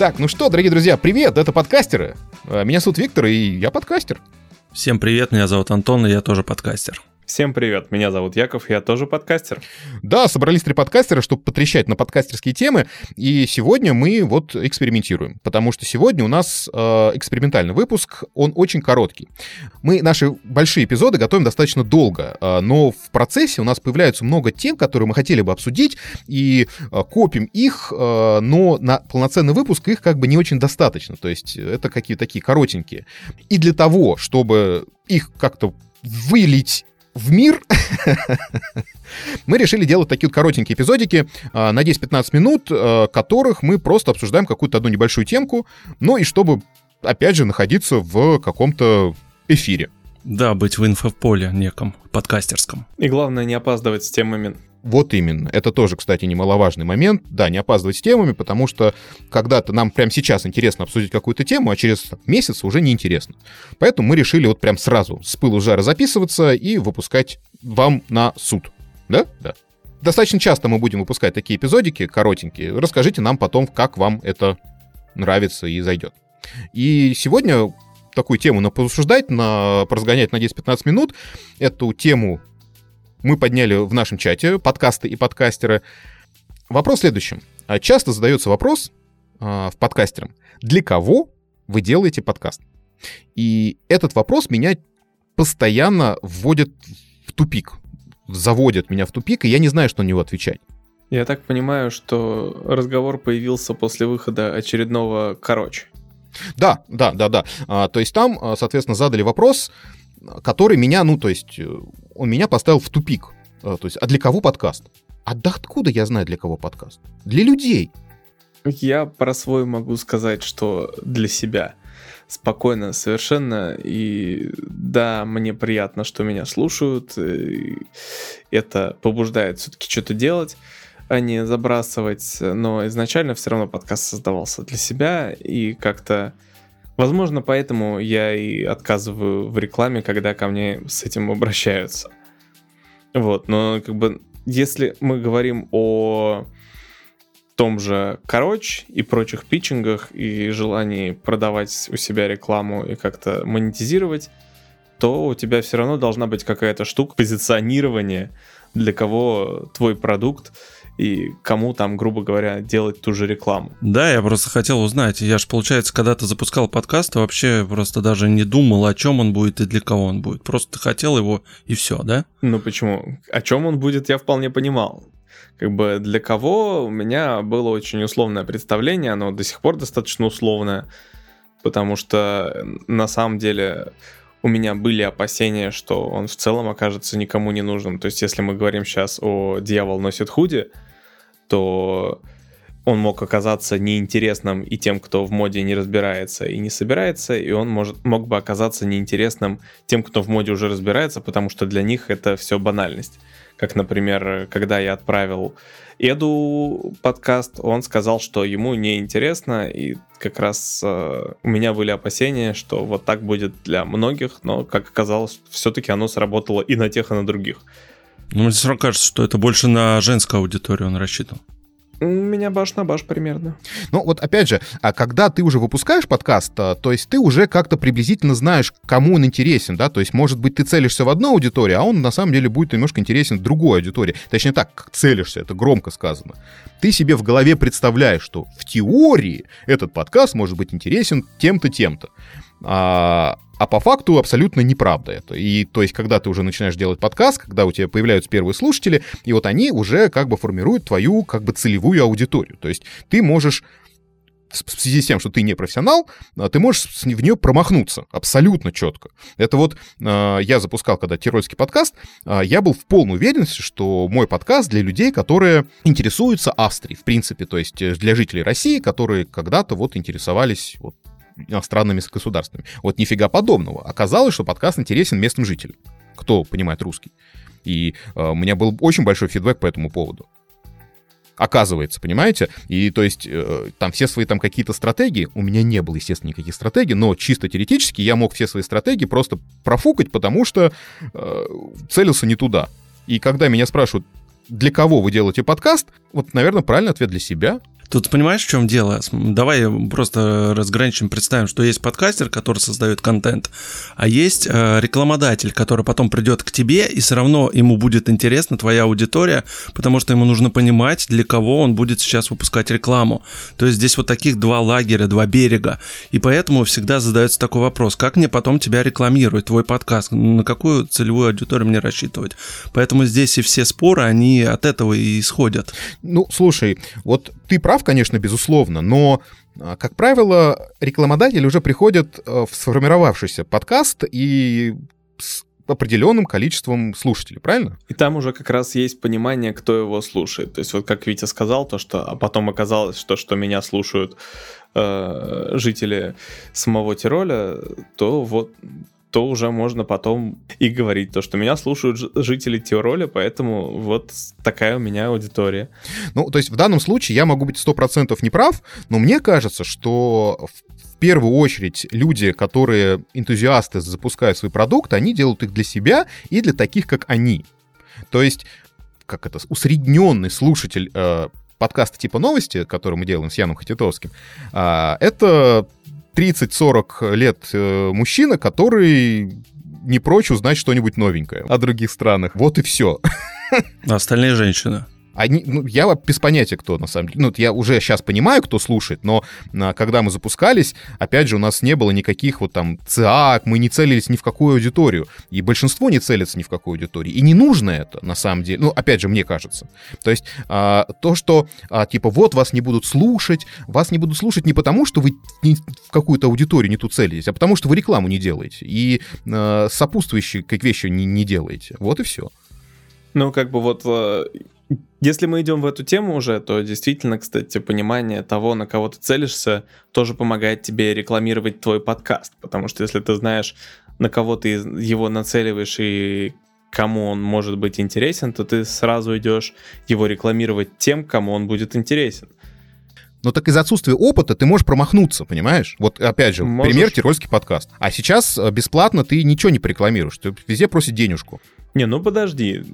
Так, ну что, дорогие друзья, привет, это подкастеры. Э, Меня зовут Виктор, и я подкастер. Всем привет, меня зовут Антон, и я тоже подкастер. Всем привет, меня зовут Яков, я тоже подкастер. Да, собрались три подкастера, чтобы потрещать на подкастерские темы, и сегодня мы вот экспериментируем, потому что сегодня у нас э, экспериментальный выпуск, он очень короткий. Мы наши большие эпизоды готовим достаточно долго, э, но в процессе у нас появляются много тем, которые мы хотели бы обсудить, и э, копим их, э, но на полноценный выпуск их как бы не очень достаточно, то есть это какие-то такие коротенькие. И для того, чтобы их как-то вылить в мир, мы решили делать такие вот коротенькие эпизодики а, на 10-15 минут, а, которых мы просто обсуждаем какую-то одну небольшую темку, ну и чтобы, опять же, находиться в каком-то эфире. Да, быть в инфополе неком, подкастерском. И главное не опаздывать с темами. Вот именно. Это тоже, кстати, немаловажный момент. Да, не опаздывать с темами, потому что когда-то нам прямо сейчас интересно обсудить какую-то тему, а через месяц уже неинтересно. Поэтому мы решили вот прям сразу с пылу жара записываться и выпускать вам на суд. Да? Да. Достаточно часто мы будем выпускать такие эпизодики, коротенькие. Расскажите нам потом, как вам это нравится и зайдет. И сегодня такую тему на пообсуждать, на поразгонять на 10-15 минут. Эту тему мы подняли в нашем чате, подкасты и подкастеры. Вопрос в следующем. А Часто задается вопрос а, в подкастерам, для кого вы делаете подкаст? И этот вопрос меня постоянно вводит в тупик, заводит меня в тупик, и я не знаю, что на него отвечать. Я так понимаю, что разговор появился после выхода очередного «Короче». Да, да, да, да. А, то есть там, а, соответственно, задали вопрос, который меня, ну, то есть, э, он меня поставил в тупик. А, То есть, а для кого подкаст? А да откуда я знаю, для кого подкаст? Для людей. Я про свой могу сказать, что для себя. Спокойно, совершенно. И да, мне приятно, что меня слушают. Это побуждает все-таки что-то делать, а не забрасывать. Но изначально все равно подкаст создавался для себя. И как-то Возможно, поэтому я и отказываю в рекламе, когда ко мне с этим обращаются. Вот, но как бы если мы говорим о том же короче и прочих питчингах и желании продавать у себя рекламу и как-то монетизировать, то у тебя все равно должна быть какая-то штука позиционирования, для кого твой продукт и кому там, грубо говоря, делать ту же рекламу. Да, я просто хотел узнать. Я же, получается, когда ты запускал подкаст, вообще просто даже не думал, о чем он будет и для кого он будет. Просто хотел его и все, да? Ну почему? О чем он будет, я вполне понимал. Как бы для кого у меня было очень условное представление, оно до сих пор достаточно условное, потому что на самом деле у меня были опасения, что он в целом окажется никому не нужным. То есть, если мы говорим сейчас о «Дьявол носит худи», то он мог оказаться неинтересным и тем, кто в моде не разбирается и не собирается, и он может, мог бы оказаться неинтересным тем, кто в моде уже разбирается, потому что для них это все банальность. Как, например, когда я отправил Эду подкаст, он сказал, что ему не интересно, и как раз э, у меня были опасения, что вот так будет для многих, но, как оказалось, все-таки оно сработало и на тех, и на других. Ну, мне все равно кажется, что это больше на женскую аудиторию он рассчитан. У меня баш на баш примерно. Ну вот опять же, а когда ты уже выпускаешь подкаст, а, то есть ты уже как-то приблизительно знаешь, кому он интересен, да, то есть может быть ты целишься в одну аудиторию, а он на самом деле будет немножко интересен другой аудитории. Точнее так, как целишься, это громко сказано. Ты себе в голове представляешь, что в теории этот подкаст может быть интересен тем-то, тем-то. А, а по факту абсолютно неправда это. И то есть, когда ты уже начинаешь делать подкаст, когда у тебя появляются первые слушатели, и вот они уже как бы формируют твою как бы целевую аудиторию. То есть ты можешь в связи с тем, что ты не профессионал, а, ты можешь в нее промахнуться абсолютно четко. Это вот э, я запускал когда тирольский подкаст, э, я был в полной уверенности, что мой подкаст для людей, которые интересуются Австрией, в принципе, то есть э, для жителей России, которые когда-то вот интересовались вот, иностранными государствами. Вот нифига подобного. Оказалось, что подкаст интересен местным жителям, кто понимает русский. И э, у меня был очень большой фидбэк по этому поводу. Оказывается, понимаете? И то есть э, там все свои там какие-то стратегии, у меня не было, естественно, никаких стратегий, но чисто теоретически я мог все свои стратегии просто профукать, потому что э, целился не туда. И когда меня спрашивают, для кого вы делаете подкаст, вот, наверное, правильный ответ для себя. Тут понимаешь, в чем дело? Давай просто разграничим, представим, что есть подкастер, который создает контент, а есть э, рекламодатель, который потом придет к тебе, и все равно ему будет интересна твоя аудитория, потому что ему нужно понимать, для кого он будет сейчас выпускать рекламу. То есть здесь вот таких два лагеря, два берега. И поэтому всегда задается такой вопрос, как мне потом тебя рекламировать, твой подкаст, на какую целевую аудиторию мне рассчитывать. Поэтому здесь и все споры, они от этого и исходят. Ну, слушай, вот ты прав, конечно, безусловно, но а, как правило, рекламодатели уже приходят э, в сформировавшийся подкаст и с определенным количеством слушателей, правильно? И там уже как раз есть понимание, кто его слушает. То есть вот как Витя сказал, то что, а потом оказалось, что, что меня слушают э, жители самого Тироля, то вот то уже можно потом и говорить то, что меня слушают жители Тироля, поэтому вот такая у меня аудитория. Ну, то есть в данном случае я могу быть сто процентов неправ, но мне кажется, что в первую очередь люди, которые энтузиасты запускают свой продукт, они делают их для себя и для таких, как они. То есть, как это, усредненный слушатель э, подкаста типа новости, который мы делаем с Яном Хатитовским, э, это 30-40 лет э, мужчина, который не прочь узнать что-нибудь новенькое о других странах. Вот и все. А остальные женщины? Они, ну, я без понятия, кто на самом деле. Ну, я уже сейчас понимаю, кто слушает, но а, когда мы запускались, опять же, у нас не было никаких вот там ЦАК, мы не целились ни в какую аудиторию. И большинство не целится ни в какую аудиторию. И не нужно это, на самом деле. Ну, опять же, мне кажется. То есть а, то, что, а, типа, вот вас не будут слушать, вас не будут слушать не потому, что вы в какую-то аудиторию не ту целитесь, а потому, что вы рекламу не делаете. И а, сопутствующие как вещи не, не делаете. Вот и все. Ну, как бы вот э, если мы идем в эту тему уже, то действительно, кстати, понимание того, на кого ты целишься, тоже помогает тебе рекламировать твой подкаст. Потому что если ты знаешь, на кого ты его нацеливаешь и кому он может быть интересен, то ты сразу идешь его рекламировать тем, кому он будет интересен. Но так из-за отсутствия опыта ты можешь промахнуться, понимаешь? Вот опять же, можешь. пример тирольский подкаст. А сейчас э, бесплатно ты ничего не порекламируешь, ты везде просит денежку. Не, ну подожди.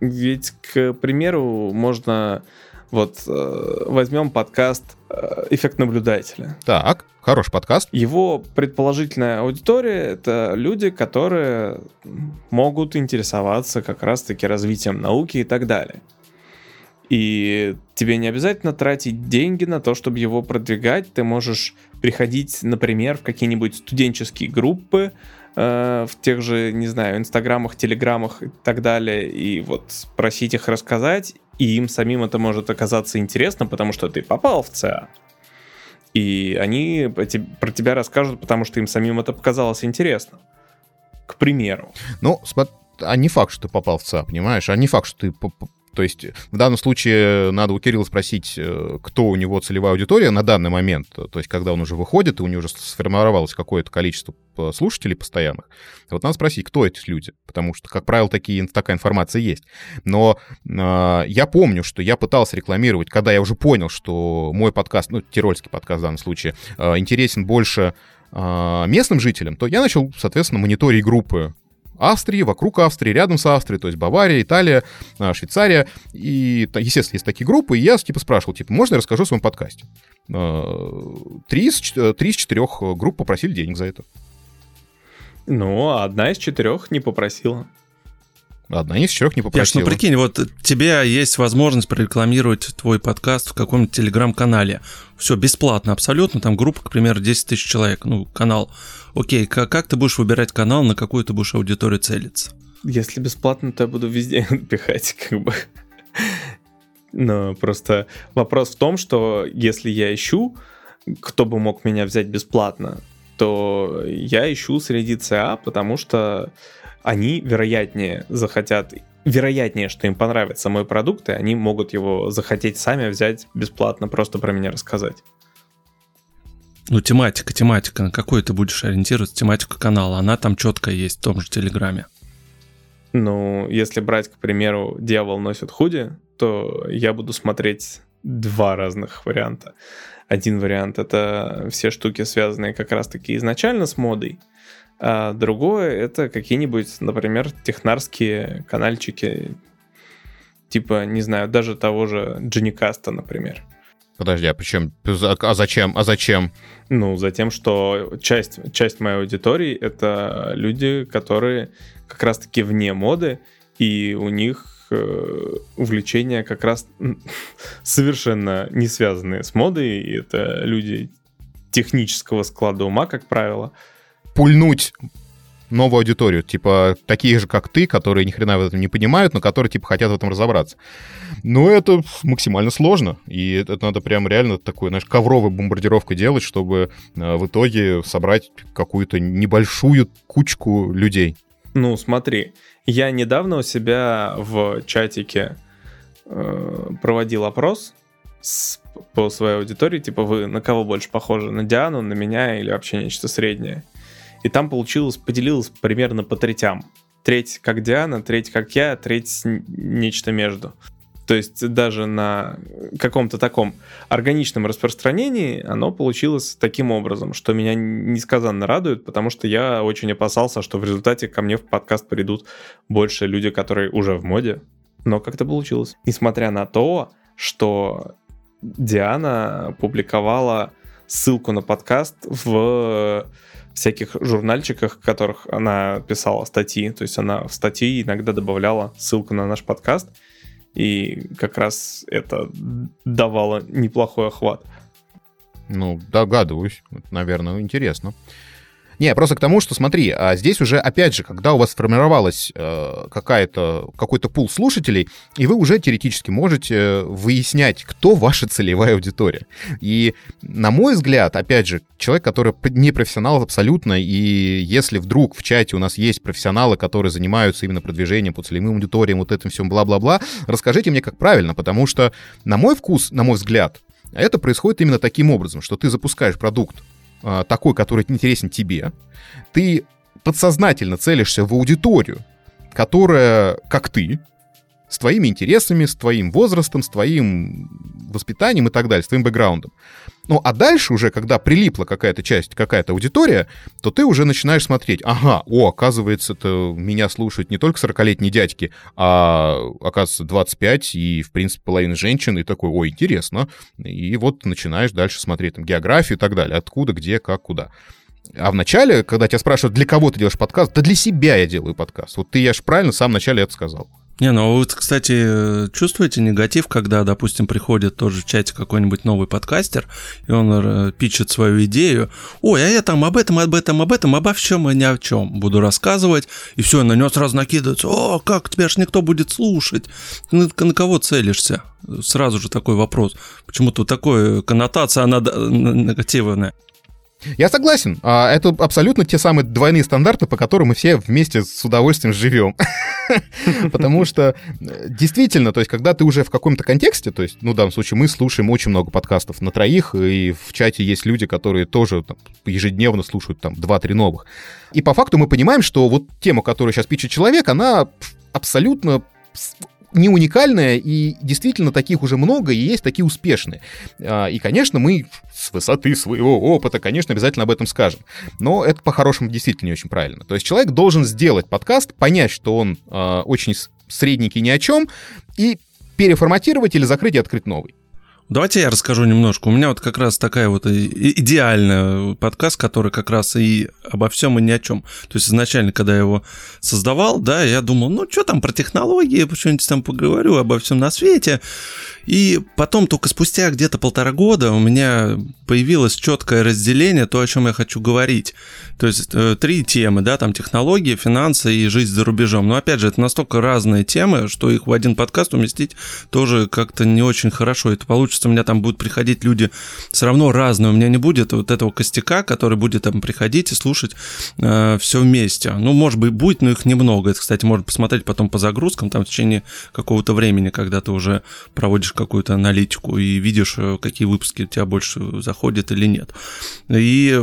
Ведь, к примеру, можно... Вот э, возьмем подкаст э, «Эффект наблюдателя». Так, хороший подкаст. Его предположительная аудитория — это люди, которые могут интересоваться как раз-таки развитием науки и так далее. И тебе не обязательно тратить деньги на то, чтобы его продвигать. Ты можешь приходить, например, в какие-нибудь студенческие группы, Э, в тех же, не знаю, инстаграмах, телеграмах и так далее, и вот просить их рассказать, и им самим это может оказаться интересно, потому что ты попал в ЦА. И они про тебя расскажут, потому что им самим это показалось интересно. К примеру. Ну, а не факт, что ты попал в ЦА, понимаешь? А не факт, что ты то есть в данном случае надо у Кирилла спросить, э, кто у него целевая аудитория на данный момент, то есть когда он уже выходит, и у него уже сформировалось какое-то количество э, слушателей постоянных. Вот надо спросить, кто эти люди, потому что, как правило, такие, такая информация есть. Но э, я помню, что я пытался рекламировать, когда я уже понял, что мой подкаст, ну, тирольский подкаст в данном случае, э, интересен больше э, местным жителям, то я начал, соответственно, мониторить группы Австрии, вокруг Австрии, рядом с Австрией, то есть Бавария, Италия, а, Швейцария. И, естественно, есть такие группы, и я типа спрашивал, типа, можно я расскажу о своем подкасте? А, три из, три из четырех групп попросили денег за это. Ну, а одна из четырех не попросила. Одна из четырех не попросила. Яш, ну прикинь, вот тебе есть возможность прорекламировать твой подкаст в каком-нибудь телеграм-канале. Все бесплатно абсолютно, там группа, к примеру, 10 тысяч человек, ну, канал. Окей, как, как ты будешь выбирать канал, на какую ты будешь аудиторию целиться? Если бесплатно, то я буду везде пихать, как бы. Но просто вопрос в том, что если я ищу, кто бы мог меня взять бесплатно, то я ищу среди ЦА, потому что они вероятнее захотят, вероятнее, что им понравится мой продукт, и они могут его захотеть сами взять бесплатно, просто про меня рассказать. Ну, тематика, тематика, на какой ты будешь ориентироваться, тематика канала, она там четко есть в том же Телеграме. Ну, если брать, к примеру, «Дьявол носит худи», то я буду смотреть два разных варианта. Один вариант — это все штуки, связанные как раз-таки изначально с модой, а другое это какие-нибудь, например, технарские канальчики, типа, не знаю, даже того же Дженикаста, например. Подожди, а причем, а зачем, а зачем? Ну, за тем, что часть, часть моей аудитории — это люди, которые как раз-таки вне моды, и у них э, увлечения как раз совершенно не связанные с модой, и это люди технического склада ума, как правило. Пульнуть новую аудиторию, типа такие же, как ты, которые ни хрена в этом не понимают, но которые, типа, хотят в этом разобраться. Но это максимально сложно, и это надо прям реально такую, знаешь, ковровую бомбардировку делать, чтобы э, в итоге собрать какую-то небольшую кучку людей. Ну, смотри, я недавно у себя в чатике э, проводил опрос с, по своей аудитории, типа, вы на кого больше похожи, на Диану, на меня или вообще нечто среднее? И там получилось, поделилось примерно по третям. Треть как Диана, треть как я, треть нечто между. То есть даже на каком-то таком органичном распространении оно получилось таким образом, что меня несказанно радует, потому что я очень опасался, что в результате ко мне в подкаст придут больше люди, которые уже в моде. Но как-то получилось. Несмотря на то, что Диана публиковала ссылку на подкаст в всяких журнальчиках, в которых она писала статьи. То есть она в статьи иногда добавляла ссылку на наш подкаст, и как раз это давало неплохой охват. Ну, догадываюсь. Наверное, интересно. Не, просто к тому, что смотри, а здесь уже, опять же, когда у вас сформировалась э, какая-то, какой-то пул слушателей, и вы уже теоретически можете выяснять, кто ваша целевая аудитория. И, на мой взгляд, опять же, человек, который не профессионал абсолютно, и если вдруг в чате у нас есть профессионалы, которые занимаются именно продвижением по целевым аудиториям, вот этим всем бла-бла-бла, расскажите мне, как правильно, потому что, на мой вкус, на мой взгляд, это происходит именно таким образом, что ты запускаешь продукт, такой, который интересен тебе, ты подсознательно целишься в аудиторию, которая, как ты, с твоими интересами, с твоим возрастом, с твоим воспитанием и так далее, с твоим бэкграундом. Ну, а дальше уже, когда прилипла какая-то часть, какая-то аудитория, то ты уже начинаешь смотреть, ага, о, оказывается, это меня слушают не только 40-летние дядьки, а, оказывается, 25 и, в принципе, половина женщин, и такой, ой, интересно. И вот начинаешь дальше смотреть там географию и так далее, откуда, где, как, куда. А вначале, когда тебя спрашивают, для кого ты делаешь подкаст, да для себя я делаю подкаст. Вот ты, я же правильно в самом начале это сказал. Не, ну вы, кстати, чувствуете негатив, когда, допустим, приходит тоже в чате какой-нибудь новый подкастер, и он э, пичет свою идею. Ой, а я там об этом, об этом, об этом, обо всем и ни о чем буду рассказывать. И все, на него сразу накидывается. О, как тебя ж никто будет слушать? На, на кого целишься? Сразу же такой вопрос. Почему-то такой коннотация, она негативная. Я согласен. А, это абсолютно те самые двойные стандарты, по которым мы все вместе с удовольствием живем. Потому что э, действительно, то есть, когда ты уже в каком-то контексте, то есть, ну, в данном случае мы слушаем очень много подкастов на троих, и в чате есть люди, которые тоже там, ежедневно слушают там 2-3 новых. И по факту мы понимаем, что вот тема, которую сейчас пишет человек, она абсолютно не уникальная, и действительно таких уже много, и есть такие успешные. А, и, конечно, мы с высоты своего опыта, конечно, обязательно об этом скажем. Но это по-хорошему действительно не очень правильно. То есть человек должен сделать подкаст, понять, что он э, очень средненький ни о чем, и переформатировать или закрыть и открыть новый. Давайте я расскажу немножко. У меня вот как раз такая вот идеальная подкаст, который как раз и обо всем и ни о чем. То есть изначально, когда я его создавал, да, я думал, ну что там про технологии, что-нибудь там поговорю обо всем на свете. И потом только спустя где-то полтора года у меня появилось четкое разделение, то, о чем я хочу говорить. То есть э, три темы, да, там технологии, финансы и жизнь за рубежом. Но опять же, это настолько разные темы, что их в один подкаст уместить тоже как-то не очень хорошо. Это получится, у меня там будут приходить люди все равно разные. У меня не будет вот этого костяка, который будет там приходить и слушать э, все вместе. Ну, может быть, будет, но их немного. Это, кстати, можно посмотреть потом по загрузкам, там в течение какого-то времени, когда ты уже проводишь какую-то аналитику и видишь, э, какие выпуски у тебя больше заходят или нет. И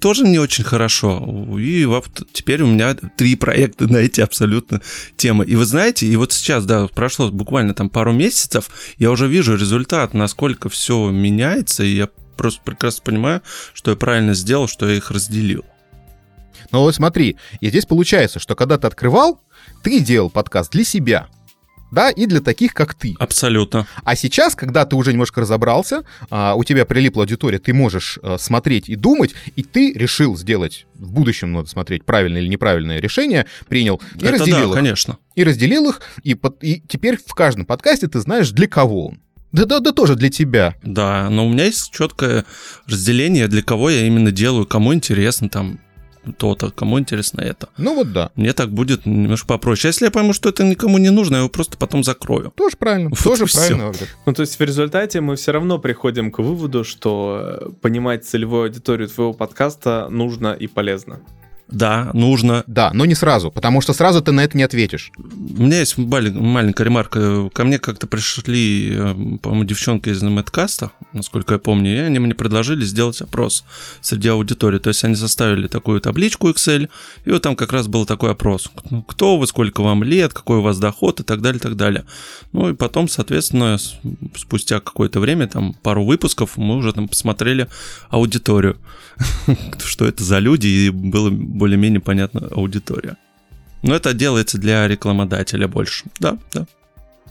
тоже не очень хорошо. И вот теперь у меня три проекта на эти абсолютно темы. И вы знаете, и вот сейчас, да, прошло буквально там пару месяцев, я уже вижу результат, насколько все меняется, и я просто прекрасно понимаю, что я правильно сделал, что я их разделил. Ну вот смотри, и здесь получается, что когда ты открывал, ты делал подкаст для себя, да, и для таких, как ты. Абсолютно. А сейчас, когда ты уже немножко разобрался, а, у тебя прилипла аудитория, ты можешь а, смотреть и думать, и ты решил сделать в будущем надо смотреть правильное или неправильное решение, принял и Это разделил да, их. конечно. И разделил их, и, и теперь в каждом подкасте ты знаешь, для кого он. Да, да, да, тоже для тебя. Да, но у меня есть четкое разделение, для кого я именно делаю, кому интересно там то-то, кому интересно это. Ну вот да, Мне так будет немножко попроще. А если я пойму, что это никому не нужно, я его просто потом закрою. тоже правильно, Вот тоже правильно. Ваграм. Ну, то есть в результате мы все равно приходим к выводу, что э, понимать целевую аудиторию твоего подкаста нужно и полезно. Да, нужно. Да, но не сразу, потому что сразу ты на это не ответишь. У меня есть маленькая ремарка. Ко мне как-то пришли, э, по-моему, девчонки из Мэткаста, насколько я помню, и они мне предложили сделать опрос среди аудитории. То есть они составили такую табличку Excel, и вот там как раз был такой опрос. Ну, Кто вы, сколько вам лет, какой у вас доход и так далее, и так далее. Ну и потом, соответственно, спустя какое-то время, там пару выпусков, мы уже там посмотрели аудиторию. Что это за люди, и было более-менее понятно аудитория. Но это делается для рекламодателя больше. Да, да.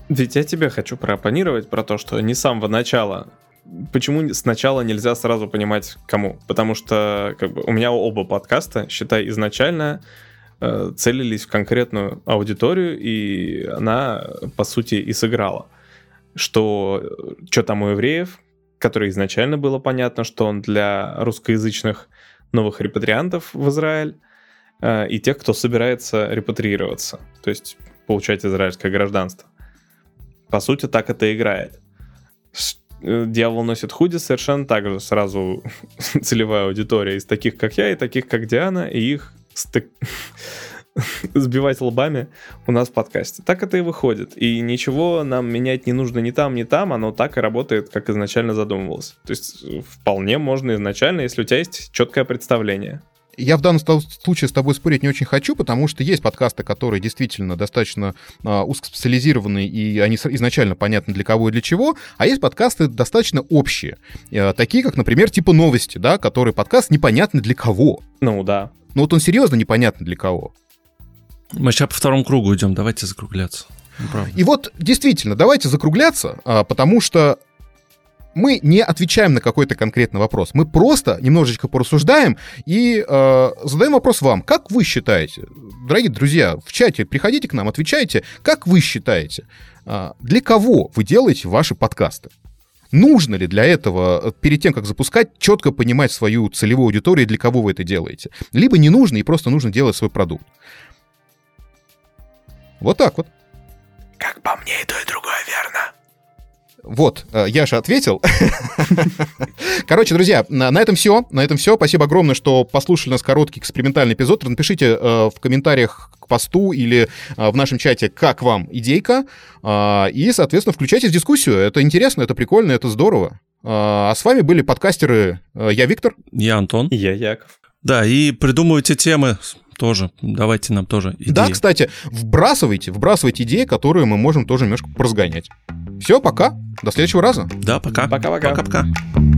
Ведь я тебе хочу проопонировать про то, что не с самого начала. Почему сначала нельзя сразу понимать, кому? Потому что как бы, у меня оба подкаста, считай, изначально э, целились в конкретную аудиторию, и она, по сути, и сыграла. Что, что там у евреев, который изначально было понятно, что он для русскоязычных новых репатриантов в Израиль, э, и тех, кто собирается репатриироваться, то есть получать израильское гражданство. По сути, так это играет. Э, Дьявол носит худи совершенно так же сразу целевая аудитория из таких, как я, и таких, как Диана, и их стык- сбивать лбами у нас в подкасте. Так это и выходит. И ничего нам менять не нужно ни там, ни там, оно так и работает, как изначально задумывалось. То есть э, вполне можно изначально, если у тебя есть четкое представление. Я в данном случае с тобой спорить не очень хочу, потому что есть подкасты, которые действительно достаточно а, узкоспециализированные, и они изначально понятны для кого и для чего, а есть подкасты достаточно общие, э, такие как, например, типа новости, да, который подкаст непонятный для кого. Ну да. Ну вот он серьезно непонятный для кого. Мы сейчас по второму кругу идем, давайте закругляться. Ну, правда. И вот действительно, давайте закругляться, а, потому что мы не отвечаем на какой-то конкретный вопрос. Мы просто немножечко порассуждаем и э, задаем вопрос вам. Как вы считаете, дорогие друзья, в чате приходите к нам, отвечайте, как вы считаете, а, для кого вы делаете ваши подкасты? Нужно ли для этого, э, перед тем, как запускать, четко понимать свою целевую аудиторию, для кого вы это делаете? Либо не нужно, и просто нужно делать свой продукт. Вот так вот. Как по мне, и то, и другое верно. Вот, э, я же ответил. Короче, друзья, на, этом все. На этом все. Спасибо огромное, что послушали нас короткий экспериментальный эпизод. Напишите э, в комментариях к посту или э, в нашем чате, как вам идейка. Э, и, соответственно, включайтесь в дискуссию. Это интересно, это прикольно, это здорово. Э, а с вами были подкастеры я, Виктор. Я Антон. И я Яков. Да, и придумывайте темы тоже. Давайте нам тоже идеи. Да, кстати, вбрасывайте, вбрасывайте идеи, которые мы можем тоже немножко поразгонять. Все, пока. До следующего раза. Да, пока. Пока-пока. Пока-пока.